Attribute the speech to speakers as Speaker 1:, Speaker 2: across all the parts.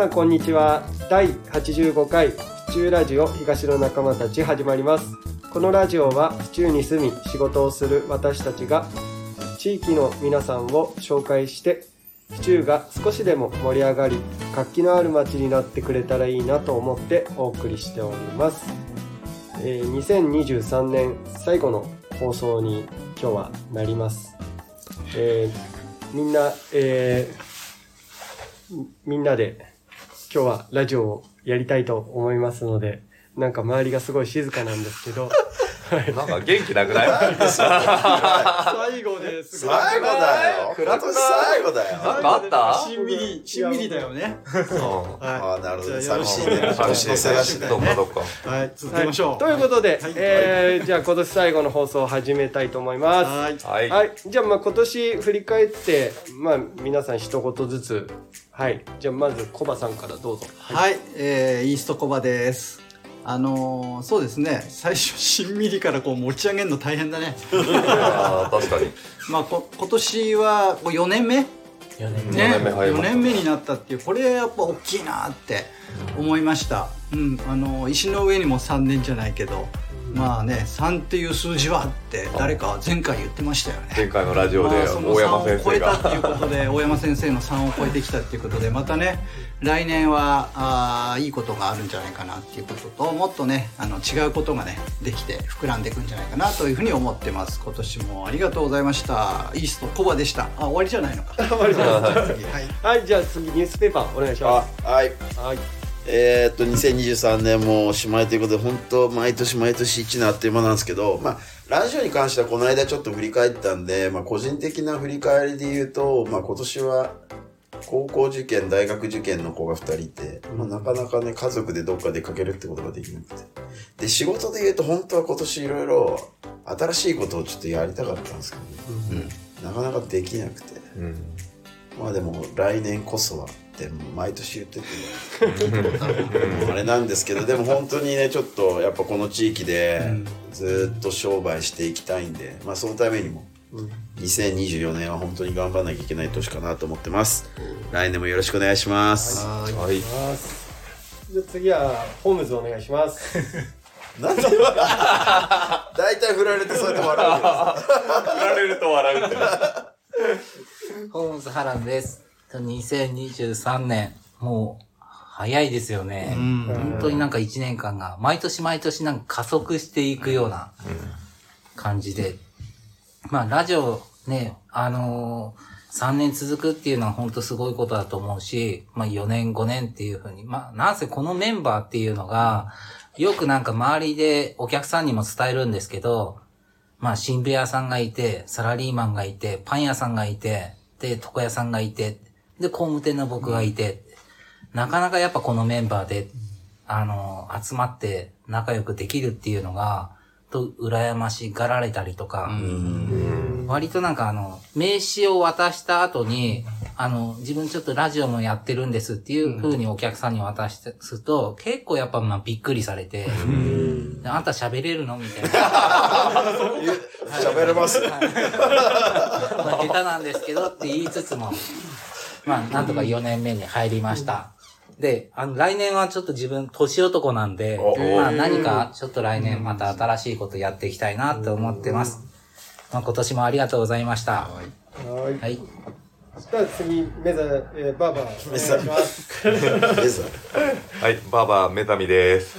Speaker 1: さんこんにちは。第85回府中ラジオ東の仲間たち始まります。このラジオは府中に住み仕事をする私たちが地域の皆さんを紹介して府中が少しでも盛り上がり活気のある街になってくれたらいいなと思ってお送りしております、えー2023年最後の放送に今日はなります、えーみんな、えーみみんなで今日はラジオをやりたいと思いますのでなんか周りがすごい静かなんですけどはい
Speaker 2: なんか元気なくない？
Speaker 1: 最後ですごい
Speaker 3: 最後だよ。
Speaker 2: 暗くない
Speaker 3: 今年最後だよ。
Speaker 2: なんかあった？
Speaker 4: しんみり、しんみりだよね。
Speaker 3: ああ、なるほど。寂しいね。年の瀬だしね。
Speaker 2: どっかどっか。
Speaker 4: はい、続けましょう。
Speaker 1: ということで、
Speaker 4: はい
Speaker 1: えーじゃあ今年最後の放送を始めたいと思います。
Speaker 4: はい。
Speaker 2: はい。
Speaker 1: はい。じゃあまあ今年振り返って、まあ皆さん一言ずつ。はい。じゃあまずコバさんからどうぞ。
Speaker 4: はい、えー、イーストコバです。あのー、そうですね、最初、しんみりからこう持ち上げるの大変だね。
Speaker 2: あー確かに。
Speaker 4: まあ、こ今年はこう4年目？ね、
Speaker 2: 4年目入り
Speaker 4: 4
Speaker 2: ました
Speaker 4: 年目になったっていう、これやっぱ大きいなって思いました。うん、あのー、石の上にも3年じゃないけど、まあね、3っていう数字はって誰か前回言ってましたよね。
Speaker 2: 前回のラジオで
Speaker 4: まあその
Speaker 2: 大山先
Speaker 4: 3を超
Speaker 2: 生
Speaker 4: えたっていう
Speaker 2: が。
Speaker 4: ことで 大山先生の3を超えてきたっていうことでまたね来年はあーいいことがあるんじゃないかなっていうことともっとねあの違うことがねできて膨らんでいくんじゃないかなというふうに思ってます今年もありがとうございましたイーストコバでしたあ終わりじゃないのか
Speaker 1: 終わりじゃない
Speaker 4: 次はい
Speaker 1: はい。じゃあ次ニュースペーパーお願いしま
Speaker 3: あ、はい。
Speaker 1: す。はい。
Speaker 3: えーっと、2023年もおしまいということで、本当毎年毎年1年あっという間なんですけど、まあ、ラジオに関してはこの間ちょっと振り返ったんで、まあ、個人的な振り返りで言うと、まあ、今年は、高校受験、大学受験の子が2人いて、まあ、なかなかね、家族でどっか出かけるってことができなくて。で、仕事で言うと、本当は今年いろいろ新しいことをちょっとやりたかったんですけどね。うん。なかなかできなくて。
Speaker 2: うん。
Speaker 3: まあでも来年こそはって毎年言っててあれなんですけどでも本当にねちょっとやっぱこの地域でずっと商売していきたいんでまあそのためにも2024年は本当に頑張らなきゃいけない年かなと思ってます来年もよろしくお願いします
Speaker 2: はい。
Speaker 1: じゃあ次はホームズお願いします。
Speaker 3: なんで？大体振られてそうやって笑う
Speaker 2: 振られると笑うって。
Speaker 5: ホームズハランです。2023年、もう、早いですよね。本当になんか1年間が、毎年毎年なんか加速していくような感じで。まあ、ラジオね、あのー3年続くっていうのは本当すごいことだと思うし、まあ4年5年っていうふうに、まあなんせこのメンバーっていうのが、よくなんか周りでお客さんにも伝えるんですけど、まあ、新聞屋さんがいて、サラリーマンがいて、パン屋さんがいて、で、床屋さんがいて、で、工務店の僕がいて、なかなかやっぱこのメンバーで、あの、集まって仲良くできるっていうのが、と、羨ましがられたりとか、割となんかあの、名刺を渡した後に、あの、自分ちょっとラジオもやってるんですっていう風にお客さんに渡すと、結構やっぱまあびっくりされて、であんた喋れるのみたいな。
Speaker 3: 喋れます。
Speaker 5: まあ、下手なんですけどって言いつつも、まあ、なんとか4年目に入りました。で、あの、来年はちょっと自分、年男なんで
Speaker 2: お、
Speaker 5: まあ、何かちょっと来年また新しいことやっていきたいなって思ってます。まあ、今年もありがとうございました。
Speaker 1: はい。
Speaker 5: はい。
Speaker 1: じゃあ次メザ、えー、バーバーお願いします。
Speaker 3: です
Speaker 2: はい、バーバーメタミです。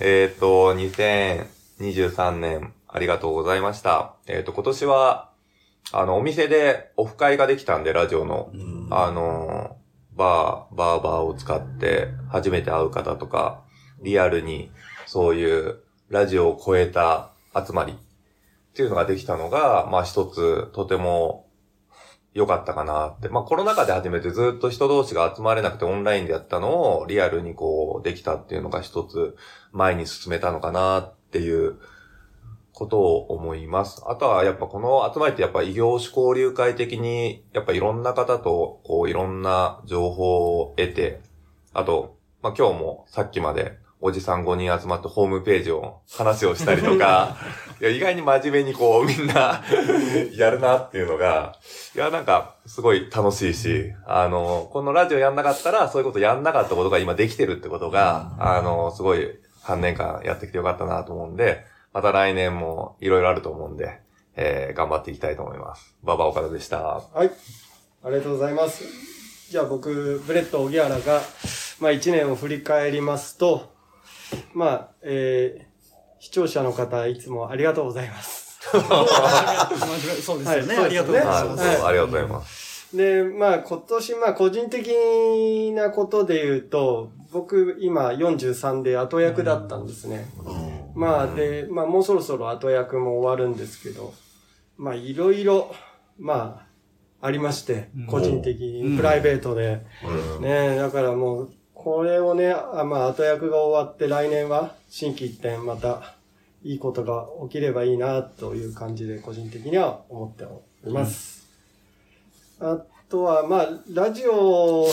Speaker 2: えっと、2023年ありがとうございました。えっと、今年は、あの、お店でオフ会ができたんで、ラジオの、あの、バー、バーバーを使って初めて会う方とか、リアルにそういうラジオを超えた集まり。っていうのができたのが、まあ一つとても良かったかなって。まあコロナ禍で初めてずっと人同士が集まれなくてオンラインでやったのをリアルにこうできたっていうのが一つ前に進めたのかなっていうことを思います。あとはやっぱこの集まりってやっぱ異業種交流会的にやっぱいろんな方とこういろんな情報を得て、あと、まあ今日もさっきまでおじさん5人集まってホームページを話をしたりとか、いや意外に真面目にこうみんなやるなっていうのが、いやなんかすごい楽しいし、あの、このラジオやんなかったらそういうことやんなかったことが今できてるってことが、あの、すごい3年間やってきてよかったなと思うんで、また来年もいろいろあると思うんで、えー、頑張っていきたいと思います。馬場岡田でした。
Speaker 1: はい。ありがとうございます。じゃあ僕、ブレッド・オギアラが、まあ一年を振り返りますと、まあ、えー、視聴者の方、いつもありがとうございます。
Speaker 4: そうですよね。
Speaker 1: はい
Speaker 4: ありがとうござい
Speaker 2: はい、
Speaker 4: ます。
Speaker 2: そうありがとうございます。
Speaker 1: で、まあ今年、まあ個人的なことで言うと、僕今43で後役だったんですね。まあで、まあもうそろそろ後役も終わるんですけど、まあいろいろ、まあ、ありまして、個人的に、プライベートで。ねだからもう、これをね、あまあ後役が終わって来年は新規一点またいいことが起きればいいなという感じで個人的には思っております。あとは、まあ、ラジオ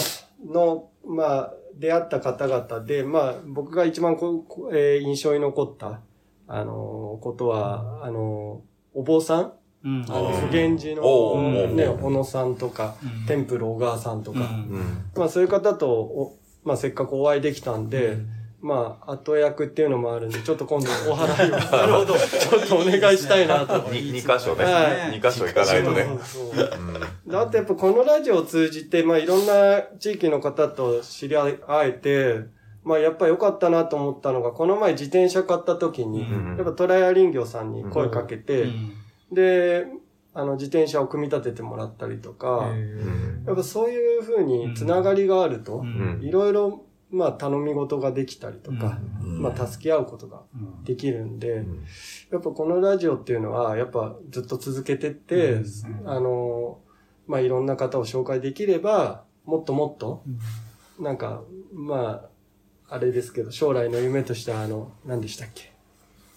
Speaker 1: の、まあ、出会った方々で、まあ、僕が一番こ、こえー印象に残った、あのーことは、あのーお坊さん？
Speaker 4: うん。
Speaker 1: あの、普賢寺
Speaker 2: おう
Speaker 1: の、ね、小野さんとか、
Speaker 4: うん。
Speaker 1: テンプル小川さんとか、
Speaker 4: うん。
Speaker 2: うん。
Speaker 1: まあそういう方とお、まあせっかくお会いできたんで、まあ後役っていうのもあるんで、ちょっと今度お払いを、なるほど、ちょっとお願いしたいなと。
Speaker 2: に二箇所ね。
Speaker 1: はい。
Speaker 2: 二箇所行かないとね。
Speaker 1: そうそう
Speaker 2: う。ん
Speaker 1: だってやっぱこのラジオを通じて、まあいろんな地域の方と知り合えて、まあやっぱ良かったなと思ったのが、この前自転車買った時に、
Speaker 2: ん。
Speaker 1: やっぱトライア林業さんに声かけて、
Speaker 4: うん。
Speaker 1: で、あの自転車を組み立ててもらったりとか、
Speaker 2: うん
Speaker 1: やっぱそういうふうにつながりがあると、
Speaker 2: うん。
Speaker 1: いろいろ、まあ頼み事ができたりとか、
Speaker 3: うん
Speaker 1: まあ助け合うことが
Speaker 4: うん
Speaker 1: できるんで、
Speaker 2: ん
Speaker 1: やっぱこのラジオっていうのは、やっぱずっと続けてって、
Speaker 4: うん
Speaker 1: あの、まあいろんな方を紹介できれば、もっともっと、なんか、まあ、あれですけど、将来の夢としては、あの、何でしたっけ？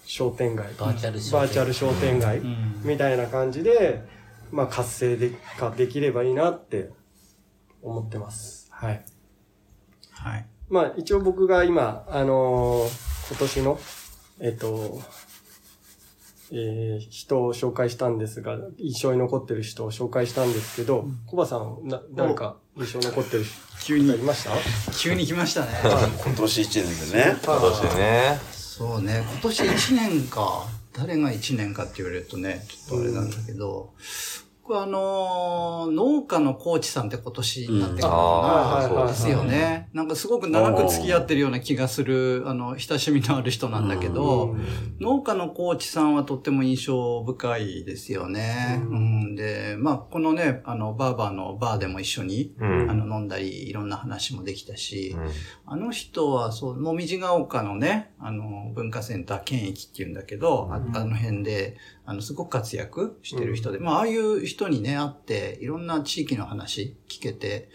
Speaker 1: 商店街。
Speaker 5: バーチャル商店
Speaker 1: バーチャル商店街
Speaker 4: うん
Speaker 1: みたいな感じで、まあ活性でかできればいいなって思ってます。はい。
Speaker 4: はい。
Speaker 1: まあ一応僕が今、あのー今年の、えっ、と、えー人を紹介したんですが、印象に残ってる人を紹介したんですけど、コバさん、な、誰か印象に残ってる
Speaker 4: 急に
Speaker 1: 人い、ました？
Speaker 4: 急に来ましたね。
Speaker 3: 今年1年でね。
Speaker 2: 今年ね。
Speaker 4: そうね、今年1年か。誰が1年かって言われるとね、ちょっとあれなんだけど、僕はあのー農家のコーチさんって今年になってから
Speaker 2: うんあー
Speaker 4: かな。ですよね。なんかすごく長く付き合ってるような気がする、あの、親しみのある人なんだけど、農家のコーチさんはとっても印象深いですよね。
Speaker 1: う
Speaker 4: うん、で、まあ、このね、あの、バーバーのバーでも一緒に、
Speaker 2: うん。
Speaker 4: あの、飲んだり、いろんな話もできたし、
Speaker 2: うん。
Speaker 4: あの人は、そう、もみじが丘のね、あの、文化センター県域っていうんだけど、ああの辺で、あの、すごく活躍してる人で、まあ、ああいう人にね、会って、いろんな地域の話聞けて、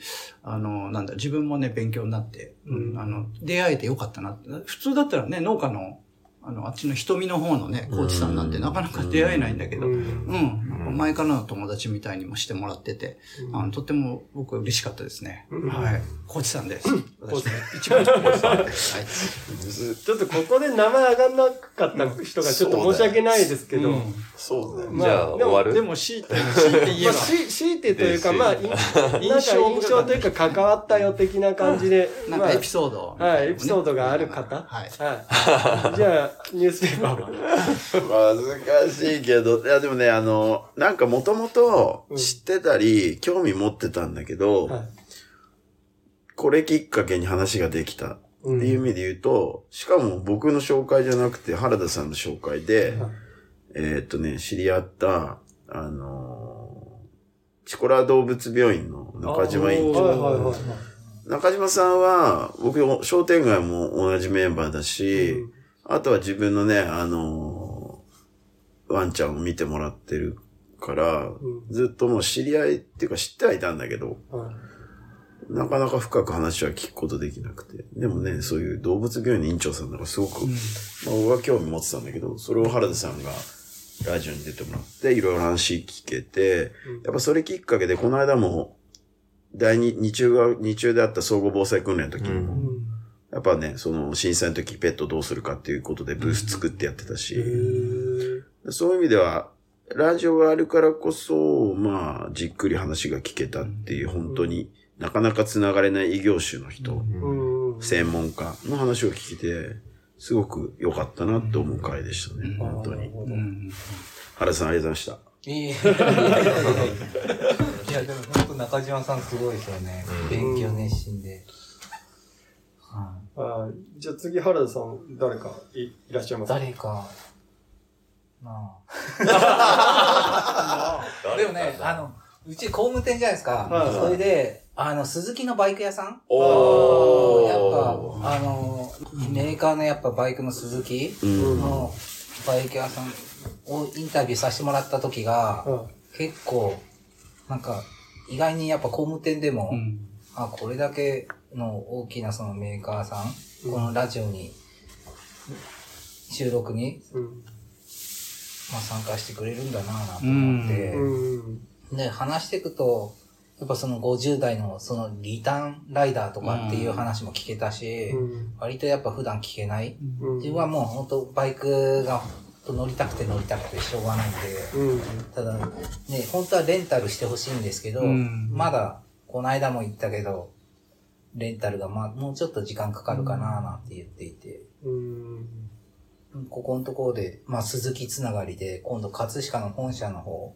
Speaker 4: あの、なんだ、自分もね、勉強になって、うん、あの、出会えてよかったなって。普通だったらね、農家の、あの、あっちの瞳の方のね、コーチさんなんてなかなか出会えないんだけど、
Speaker 1: う
Speaker 4: うん。ん、なん。か前からの友達みたいにもしてもらってて、あのとても僕は嬉しかったですね。はい。コーチさんです。私の一番コーチさんです。はい。
Speaker 1: ちょっとここで名前上がんなかった人がちょっと申し訳ないですけど、
Speaker 4: うん
Speaker 3: そうだよ。
Speaker 1: ま
Speaker 2: じゃあ
Speaker 1: でも
Speaker 2: 終わる？
Speaker 4: でも強いて、強いて言え
Speaker 1: まあ、
Speaker 4: ば、
Speaker 1: し強いてというか、まあ、いなんか印象というか関わったよ的な感じで、
Speaker 4: なんかエピソード
Speaker 1: はい、エピソードがある方。
Speaker 4: はい。
Speaker 1: はい。じゃあ、ニュースペーパーは？
Speaker 3: 難しいけど、いやでもね、あの、なんかもともと知ってたり、興味持ってたんだけど、
Speaker 1: はい。
Speaker 3: これきっかけに話ができた。って
Speaker 1: うん
Speaker 3: いう意味で言うと、しかも僕の紹介じゃなくて原田さんの紹介で、
Speaker 1: はい。
Speaker 3: えーっとね、知り合った、あのーチコラ動物病院の中島院長。中島さんは、僕、商店街も同じメンバーだし、
Speaker 1: うん。
Speaker 3: あとは自分のね、あのーワンちゃんを見てもらってるから、
Speaker 1: ん。
Speaker 3: ずっともう知り合いっていうか知ってはいたんだけど、
Speaker 1: はい。
Speaker 3: なかなか深く話は聞くことできなくて。でもね、そういう動物病院の院長さんだからすごく、まあ僕は興味持ってたんだけど、それを原田さんがラジオに出てもらって、いろいろ話聞けて、やっぱそれきっかけで、この間も、第二、日中が、日中であった総合防災訓練の時にも、やっぱね、その震災の時ペットどうするかっていうことでブース作ってやってたし、そういう意味では、ラジオがあるからこそ、まあ、じっくり話が聞けたっていう、本当になかなか繋がれない異業種の人、
Speaker 1: うん。
Speaker 3: 専門家の話を聞けて、すごく良かったなと思う回でしたね、本当に。
Speaker 4: うん。
Speaker 3: 原田さんありがとうございました。
Speaker 5: いや、でも本当中島さんすごいですよね。勉強熱心で。はい
Speaker 1: あじゃあ次、原田さん、誰かいいらっしゃいますか？
Speaker 5: 誰か、なあ。でもね、あの、うち工務店じゃないですか。
Speaker 1: はいはい
Speaker 5: それで、あの、鈴木のバイク屋さん？
Speaker 3: お
Speaker 5: やっぱ、あの、メーカーのやっぱバイクの鈴木
Speaker 3: うん。
Speaker 5: のバイク屋さんをインタビューさせてもらった時が、
Speaker 1: うん
Speaker 5: 結構、なんか、意外にやっぱ工務店でも、
Speaker 4: うん。
Speaker 5: あ、これだけの大きなそのメーカーさん、このラジオに、収録に、
Speaker 1: うん。
Speaker 5: まあ、参加してくれるんだなぁなと思って、
Speaker 1: うん。
Speaker 5: で、話していくと、やっぱその50代のそのリターンライダーとかっていう話も聞けたし、
Speaker 1: うん。
Speaker 5: 割とやっぱ普段聞けない。
Speaker 1: うん。
Speaker 5: 自分はもう本当バイクが乗りたくて乗りたくてしょうがないんで、
Speaker 1: うん。
Speaker 5: ただね、本当はレンタルしてほしいんですけど、
Speaker 4: うん
Speaker 5: まだ、この間も言ったけど、レンタルがまあ、もうちょっと時間かかるかななんて言っていて、
Speaker 1: うん。
Speaker 5: ここのところで、まあ、鈴木つながりで、今度、葛飾の本社の方、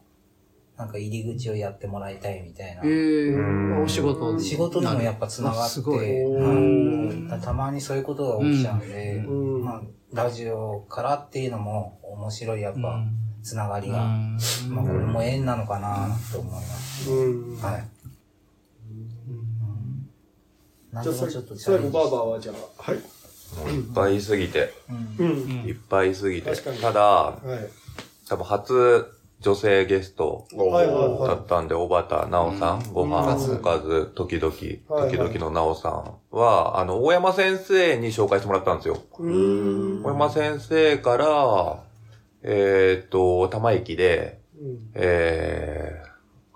Speaker 5: なんか入り口をやってもらいたいみたいな。
Speaker 4: えー、お仕事
Speaker 5: 仕事にもやっぱつながって、
Speaker 4: すごい。
Speaker 5: うんたまにそういうことが起きちゃうんで、
Speaker 1: うん。
Speaker 5: まあ、ラジオからっていうのも面白いやっぱ、つながりが、
Speaker 4: うん。
Speaker 5: まあ、これも縁なのかなと思います。
Speaker 1: うん。
Speaker 5: はい。
Speaker 1: じゃあ、最後、バーバーはじゃあ、はい。
Speaker 2: もういっぱいいすぎて、
Speaker 5: うん
Speaker 1: うん。
Speaker 2: いっぱいいすぎて。ただ、
Speaker 1: はい。
Speaker 2: 多分初女性ゲストだったんで、小畑奈緒さん、ご飯、
Speaker 1: うん
Speaker 2: おかず、時々、時々の奈緒さんは、あの、大山先生に紹介してもらったんですよ。
Speaker 1: うん。
Speaker 2: 大山先生から、えーっと、玉駅で、
Speaker 1: うん。
Speaker 2: えー、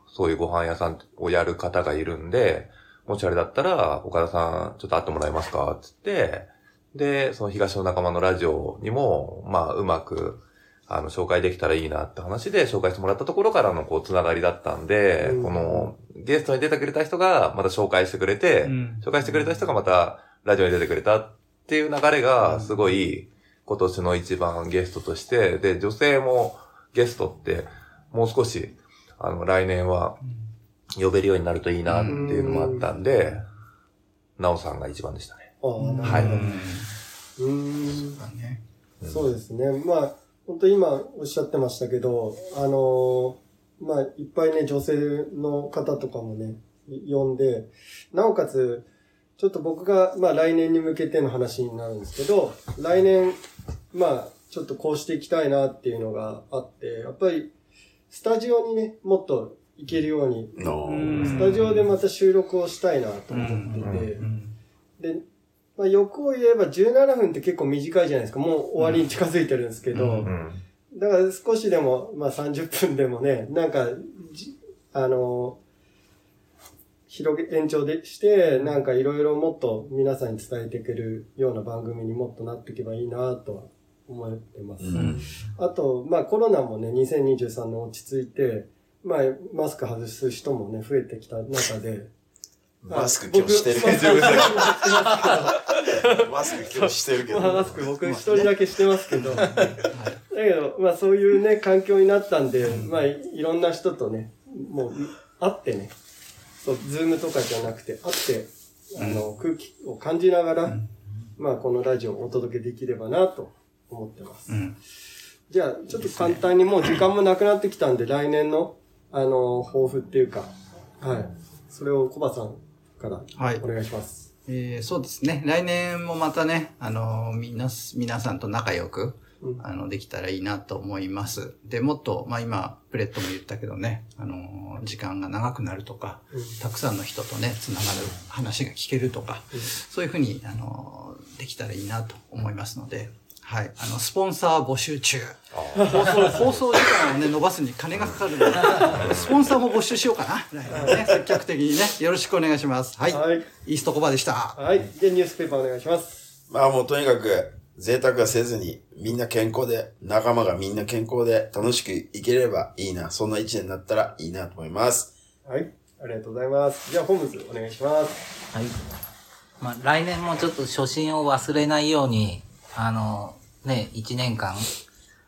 Speaker 2: そういうご飯屋さんをやる方がいるんで、もしあれだったら、岡田さん、ちょっと会ってもらえますか？つって、で、その東の仲間のラジオにも、まあ、うまく、あの、紹介できたらいいなって話で紹介してもらったところからの、こう、つながりだったんで、
Speaker 1: うん。
Speaker 2: この、ゲストに出てくれた人が、また紹介してくれて、
Speaker 4: うん。
Speaker 2: 紹介してくれた人がまた、ラジオに出てくれたっていう流れが、すごい、今年の一番ゲストとして、で、女性もゲストって、もう少し、あの、来年は、呼べるようになるといいなっていうのもあったんで、なおさんが一番でしたね。はい。
Speaker 1: うん。
Speaker 4: ね。
Speaker 1: そうですね。まあ、本当今おっしゃってましたけど、あのーまあ、いっぱいね、女性の方とかもね、呼んで、なおかつ、ちょっと僕が、まあ来年に向けての話になるんですけど、来年、まあ、ちょっとこうしていきたいなっていうのがあって、やっぱり、スタジオにね、もっと行けるように、
Speaker 3: の
Speaker 1: スタジオでまた収録をしたいなと思ってて、で、まあ、欲を言えば17分って結構短いじゃないですか。もう終わりに近づいてるんですけど、
Speaker 2: うん。
Speaker 1: だから少しでも、まあ30分でもね、なんか、じあの、広げ、延長でして、なんかいろいろもっと皆さんに伝えていけるような番組にもっとなっていけばいいなとは思ってます。
Speaker 3: うん
Speaker 1: あと、まあコロナもね、2023年落ち着いて、まあマスク外す人もね、増えてきた中で、
Speaker 3: マスク今日してるけど
Speaker 1: 僕マスク
Speaker 3: 今日してるけど。
Speaker 1: まあ、マスク僕一人だけしてますけど。だけど、まあそういうね、環境になったんで、まあいいろんな人とね、もう会ってね、そう、ズームとかじゃなくて、会って、あの、空気を感じながら、まあこのラジオをお届けできればなと思ってます。
Speaker 4: うん
Speaker 1: じゃあ、ちょっと簡単にもう時間もなくなってきたんで、来年の、あの、抱負っていうか、はい。それをコバさんから
Speaker 4: はい
Speaker 1: お願いします。
Speaker 4: えーそうですね。来年もまたね、あのみんな、皆さんと仲良く、
Speaker 1: うん
Speaker 4: あの、できたらいいなと思います。で、もっと、まあ今、プレットも言ったけどね、あの時間が長くなるとか、
Speaker 1: うん
Speaker 4: たくさんの人とね、つながる話が聞けるとか、そういうふうに、あのできたらいいなと思いますので、はい。あの、スポンサー募集中。放送、放送時間をね、伸ばすに金がかかるので、スポンサーも募集しようかな。ね、積極的にね、よろしくお願いします。はい。
Speaker 1: はい
Speaker 4: イーストコバでした。
Speaker 1: はい。で、ニュースペーパーお願いします。
Speaker 3: まあもうとにかく、贅沢はせずに、みんな健康で、仲間がみんな健康で、楽しくいければいいな。そんな一年になったらいいなと思います。
Speaker 1: はい。ありがとうございます。じゃあ、ホームズお願いします。
Speaker 5: はい。まあ、来年もちょっと初心を忘れないように、あの、ね、一年間、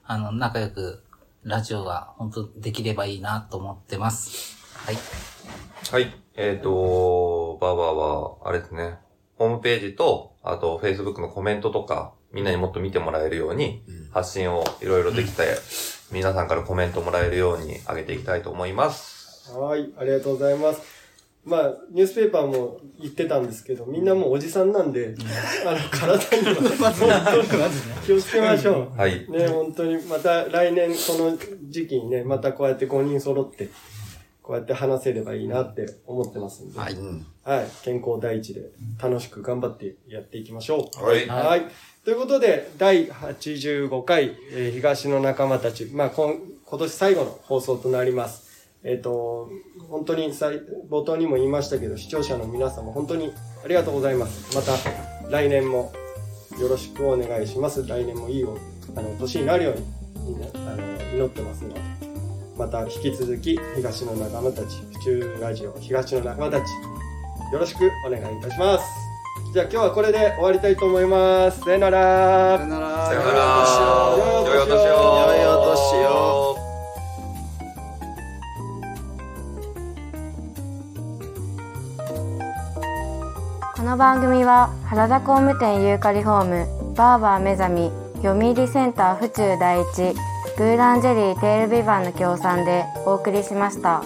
Speaker 5: あの、仲良く、ラジオが本当できればいいなと思ってます。はい。
Speaker 2: はい。えっ、と、バーバーは、あれですね。ホームページと、あと、Facebook のコメントとか、みんなにもっと見てもらえるように、発信をいろいろできて、皆さんからコメントもらえるように上げていきたいと思います。
Speaker 1: はい。ありがとうございます。まあ、ニュースペーパーも言ってたんですけど、みんなもうおじさんなんで、あの、体には、気をつけましょう。
Speaker 2: はい。
Speaker 1: ね、本当に、また来年この時期にね、またこうやって5人揃って、こうやって話せればいいなって思ってますんで、はい。
Speaker 3: うん。
Speaker 1: 健康第一で楽しく頑張ってやっていきましょう。
Speaker 3: はい。
Speaker 1: はい。ということで、第85回、えー東の仲間たち、まあ、今今年最後の放送となります。えっ、と、本当にさい冒頭にも言いましたけど、視聴者の皆様、本当にありがとうございます。また、来年もよろしくお願いします。来年もいいおあの年になるように、みんな、あの、祈ってますので、また引き続き、東の仲間たち、府中ラジオ、東の仲間たち、よろしくお願いいたします。じゃあ今日はこれで終わりたいと思います。さよなら
Speaker 4: さよ。なら。
Speaker 2: さよなら。良いお年を
Speaker 3: 良いお年を。
Speaker 6: この番組は原田工務店ユーカリホームバーバー目覚み読売センター府中第一ブーランジェリーテールビバンの協賛でお送りしました。